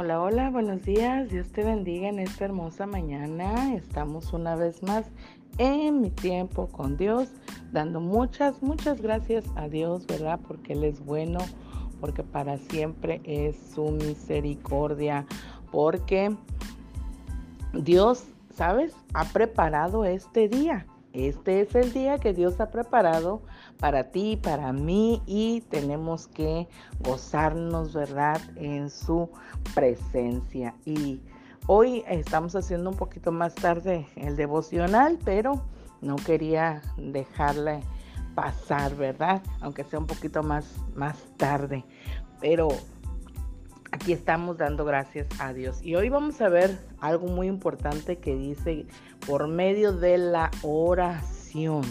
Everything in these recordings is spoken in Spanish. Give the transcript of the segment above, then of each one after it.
Hola, hola, buenos días. Dios te bendiga en esta hermosa mañana. Estamos una vez más en mi tiempo con Dios, dando muchas, muchas gracias a Dios, ¿verdad? Porque Él es bueno, porque para siempre es su misericordia, porque Dios, ¿sabes? Ha preparado este día. Este es el día que Dios ha preparado para ti, para mí y tenemos que gozarnos, ¿verdad? En su presencia. Y hoy estamos haciendo un poquito más tarde el devocional, pero no quería dejarle pasar, ¿verdad? Aunque sea un poquito más, más tarde. Pero aquí estamos dando gracias a Dios. Y hoy vamos a ver algo muy importante que dice por medio de la oración.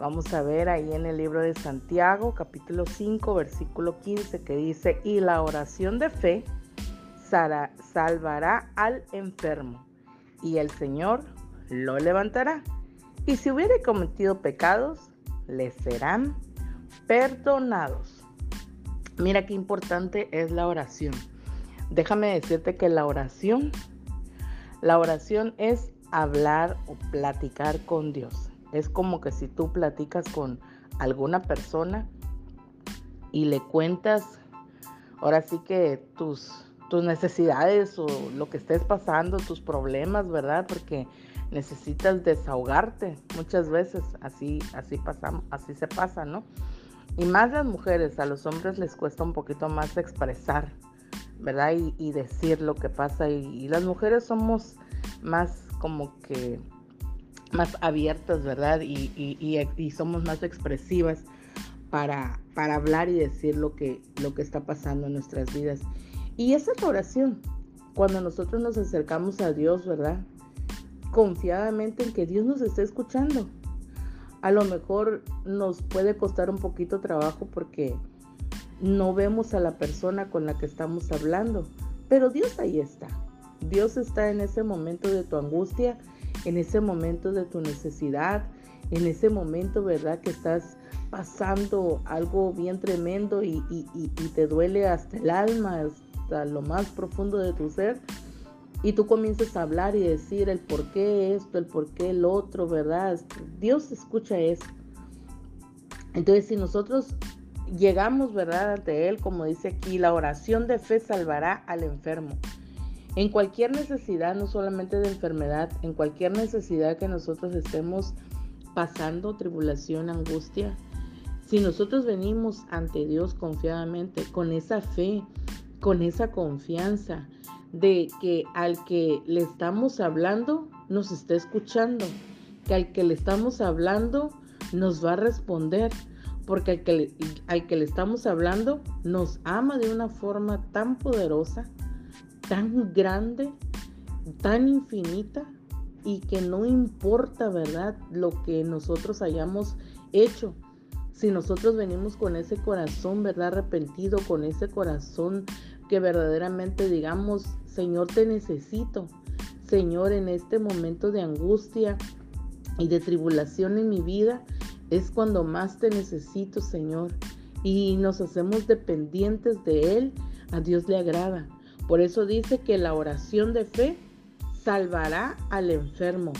Vamos a ver ahí en el libro de Santiago, capítulo 5, versículo 15, que dice, y la oración de fe salvará al enfermo, y el Señor lo levantará. Y si hubiere cometido pecados, le serán perdonados. Mira qué importante es la oración. Déjame decirte que la oración, la oración es hablar o platicar con Dios. Es como que si tú platicas con alguna persona y le cuentas, ahora sí que tus, tus necesidades o lo que estés pasando, tus problemas, ¿verdad? Porque necesitas desahogarte muchas veces, así, así pasamos, así se pasa, ¿no? Y más las mujeres, a los hombres les cuesta un poquito más expresar, ¿verdad? Y, decir lo que pasa. Y, las mujeres somos más como que más abiertas, ¿verdad? Y, somos más expresivas para, para hablar y decir lo que, lo que está pasando en nuestras vidas. Y esa es la oración. Cuando nosotros nos acercamos a Dios, ¿verdad? Confiadamente en que Dios nos está escuchando a lo mejor nos puede costar un poquito trabajo porque no vemos a la persona con la que estamos hablando, pero Dios ahí está. Dios está en ese momento de tu angustia, en ese momento de tu necesidad, en ese momento, ¿verdad? Que estás pasando algo bien tremendo y, te duele hasta el alma, hasta lo más profundo de tu ser y tú comienzas a hablar y decir el por qué esto, el por qué el otro, ¿verdad? Dios escucha eso. Entonces, si nosotros llegamos, ¿verdad?, ante Él, como dice aquí, la oración de fe salvará al enfermo. En cualquier necesidad, no solamente de enfermedad, en cualquier necesidad que nosotros estemos pasando, tribulación, angustia, si nosotros venimos ante Dios confiadamente, con esa fe, con esa confianza, de que al que le estamos hablando nos está escuchando, que al que le estamos hablando nos va a responder, porque al que, le, al que le estamos hablando nos ama de una forma tan poderosa, tan grande, tan infinita, y que no importa, ¿verdad?, lo que nosotros hayamos hecho. Si nosotros venimos con ese corazón, ¿verdad?, arrepentido, con ese corazón que verdaderamente digamos, Señor, te necesito. Señor, en este momento de angustia y de tribulación en mi vida, es cuando más te necesito, Señor. Y nos hacemos dependientes de Él, a Dios le agrada. Por eso dice que la oración de fe salvará al enfermo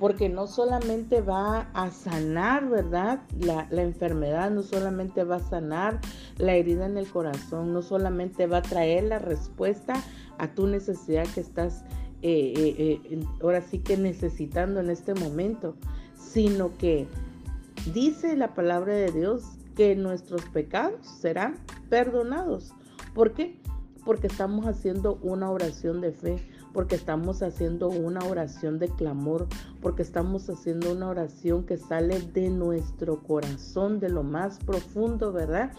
porque no solamente va a sanar, ¿verdad? La, enfermedad no solamente va a sanar la herida en el corazón, no solamente va a traer la respuesta a tu necesidad que estás eh, eh, eh, ahora sí que necesitando en este momento, sino que dice la palabra de Dios que nuestros pecados serán perdonados. ¿Por qué? Porque estamos haciendo una oración de fe porque estamos haciendo una oración de clamor, porque estamos haciendo una oración que sale de nuestro corazón, de lo más profundo, ¿verdad?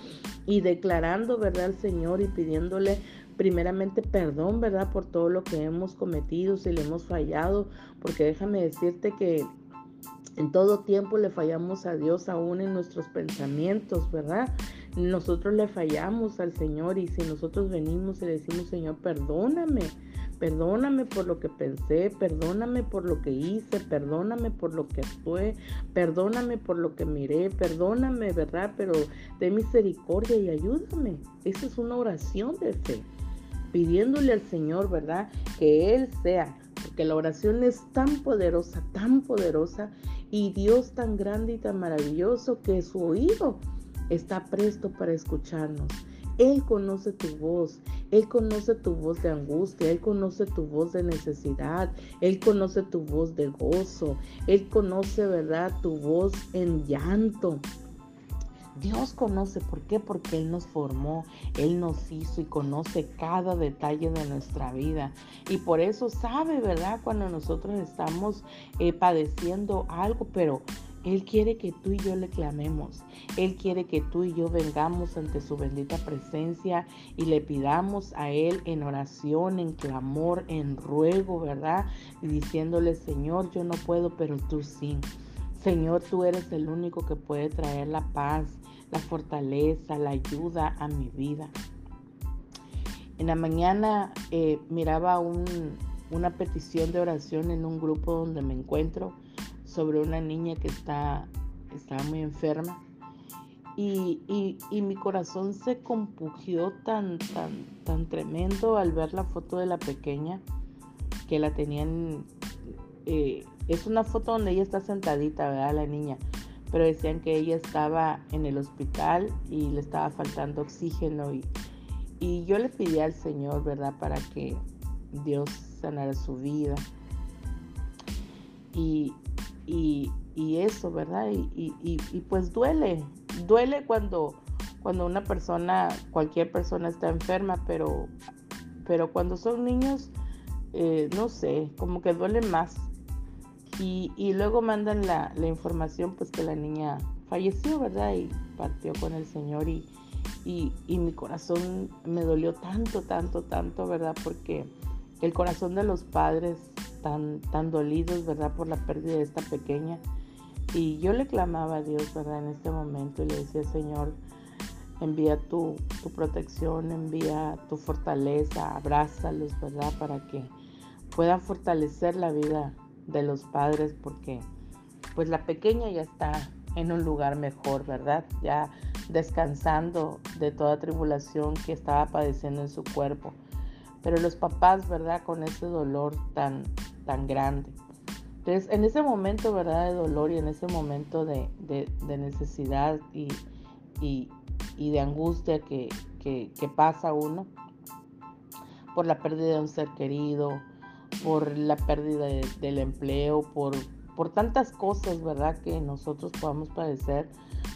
Y declarando, ¿verdad?, al Señor y pidiéndole primeramente perdón, ¿verdad?, por todo lo que hemos cometido, si le hemos fallado, porque déjame decirte que en todo tiempo le fallamos a Dios aún en nuestros pensamientos, ¿verdad? Nosotros le fallamos al Señor y si nosotros venimos y le decimos, Señor, perdóname, Perdóname por lo que pensé, perdóname por lo que hice, perdóname por lo que fue, perdóname por lo que miré, perdóname, ¿verdad? Pero de misericordia y ayúdame. Esa es una oración de fe. pidiéndole al Señor, ¿verdad? Que Él sea, porque la oración es tan poderosa, tan poderosa, y Dios tan grande y tan maravilloso que su oído está presto para escucharnos. Él conoce tu voz, Él conoce tu voz de angustia, Él conoce tu voz de necesidad, Él conoce tu voz de gozo, Él conoce, ¿verdad?, tu voz en llanto. Dios conoce, ¿por qué? Porque Él nos formó, Él nos hizo y conoce cada detalle de nuestra vida. Y por eso sabe, ¿verdad? Cuando nosotros estamos eh, padeciendo algo, pero él quiere que tú y yo le clamemos. Él quiere que tú y yo vengamos ante su bendita presencia y le pidamos a Él en oración, en clamor, en ruego, ¿verdad? Y diciéndole, Señor, yo no puedo, pero tú sí. Señor, tú eres el único que puede traer la paz, la fortaleza, la ayuda a mi vida. En la mañana eh, miraba una petición de oración en un grupo donde me encuentro sobre una niña que está, está muy enferma. Y, mi corazón se compugió tan, tan, tan tremendo al ver la foto de la pequeña que la tenían. Eh, es una foto donde ella está sentadita, ¿verdad? La niña. Pero decían que ella estaba en el hospital y le estaba faltando oxígeno. Y, y yo le pedí al Señor, ¿verdad? Para que Dios sanara su vida. Y, y, eso, ¿verdad? Y, pues duele, duele cuando, cuando una persona, cualquier persona está enferma, pero, pero cuando son niños, eh, no sé, como que duele más. Y, luego mandan la, la, información, pues que la niña falleció, ¿verdad? Y partió con el Señor y, y mi corazón me dolió tanto, tanto, tanto, ¿verdad? Porque el corazón de los padres tan, dolidos, ¿verdad? Por la pérdida de esta pequeña. Y yo le clamaba a Dios, ¿verdad? En este momento y le decía, Señor, envía tu, tu protección, envía tu fortaleza, abrázalos, ¿verdad? Para que puedan fortalecer la vida de los padres, porque pues la pequeña ya está en un lugar mejor, ¿verdad? Ya descansando de toda tribulación que estaba padeciendo en su cuerpo. Pero los papás, ¿verdad? Con ese dolor tan, tan grande. Entonces, en ese momento, ¿verdad? De dolor y en ese momento de, necesidad y, de angustia que, pasa uno por la pérdida de un ser querido, por la pérdida del empleo, por, por tantas cosas, ¿verdad? Que nosotros podamos padecer,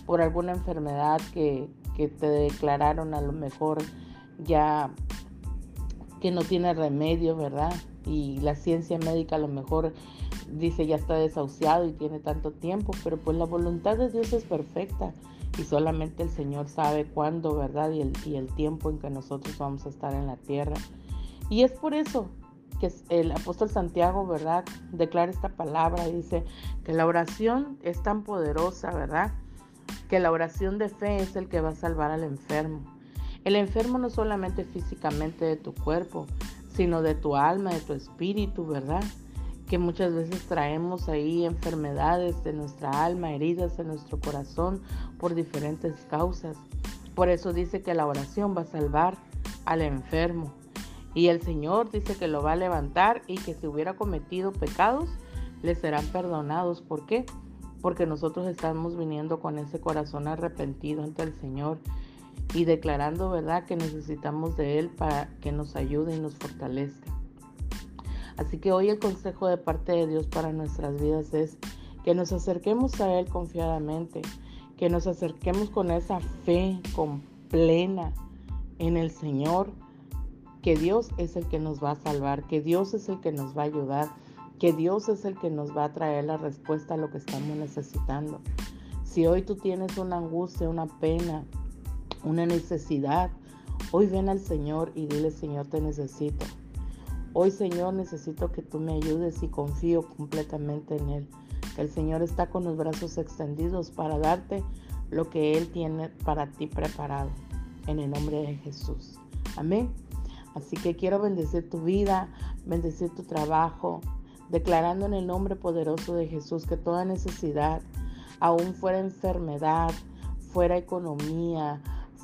por alguna enfermedad que, que te declararon a lo mejor ya que no tiene remedio, ¿verdad? Y la ciencia médica a lo mejor dice ya está desahuciado y tiene tanto tiempo, pero pues la voluntad de Dios es perfecta y solamente el Señor sabe cuándo, ¿verdad? Y el, y el tiempo en que nosotros vamos a estar en la tierra. Y es por eso que el apóstol Santiago, ¿verdad? Declara esta palabra, dice que la oración es tan poderosa, ¿verdad? Que la oración de fe es el que va a salvar al enfermo. El enfermo no solamente físicamente de tu cuerpo, sino de tu alma, de tu espíritu, ¿verdad? Que muchas veces traemos ahí enfermedades de nuestra alma, heridas en nuestro corazón por diferentes causas. Por eso dice que la oración va a salvar al enfermo. Y el Señor dice que lo va a levantar y que si hubiera cometido pecados, le serán perdonados. ¿Por qué? Porque nosotros estamos viniendo con ese corazón arrepentido ante el Señor y declarando, ¿verdad?, que necesitamos de Él para que nos ayude y nos fortalezca. Así que hoy el consejo de parte de Dios para nuestras vidas es que nos acerquemos a Él confiadamente, que nos acerquemos con esa fe con plena en el Señor, que Dios es el que nos va a salvar, que Dios es el que nos va a ayudar, que Dios es el que nos va a traer la respuesta a lo que estamos necesitando. Si hoy tú tienes una angustia, una pena, una necesidad, hoy ven al Señor y dile, Señor, te necesito. Hoy, Señor, necesito que tú me ayudes y confío completamente en Él. El Señor está con los brazos extendidos para darte lo que Él tiene para ti preparado. En el nombre de Jesús. Amén. Así que quiero bendecir tu vida, bendecir tu trabajo, declarando en el nombre poderoso de Jesús que toda necesidad, aún fuera enfermedad, fuera economía,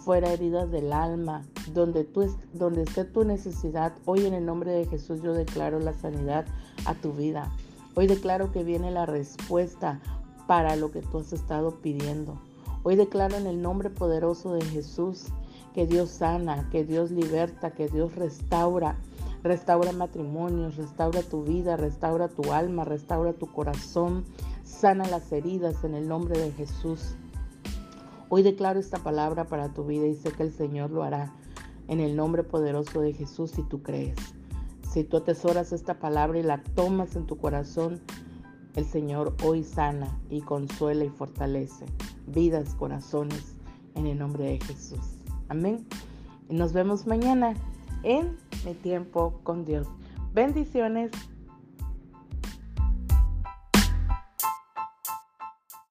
fuera heridas del alma, donde, tú, donde esté tu necesidad. Hoy en el nombre de Jesús yo declaro la sanidad a tu vida. Hoy declaro que viene la respuesta para lo que tú has estado pidiendo. Hoy declaro en el nombre poderoso de Jesús que Dios sana, que Dios liberta, que Dios restaura. Restaura matrimonios, restaura tu vida, restaura tu alma, restaura tu corazón, sana las heridas en el nombre de Jesús. Hoy declaro esta palabra para tu vida y sé que el Señor lo hará en el nombre poderoso de Jesús si tú crees. Si tú atesoras esta palabra y la tomas en tu corazón, el Señor hoy sana y consuela y fortalece vidas, corazones, en el nombre de Jesús. Amén. Y nos vemos mañana en Mi Tiempo con Dios. Bendiciones.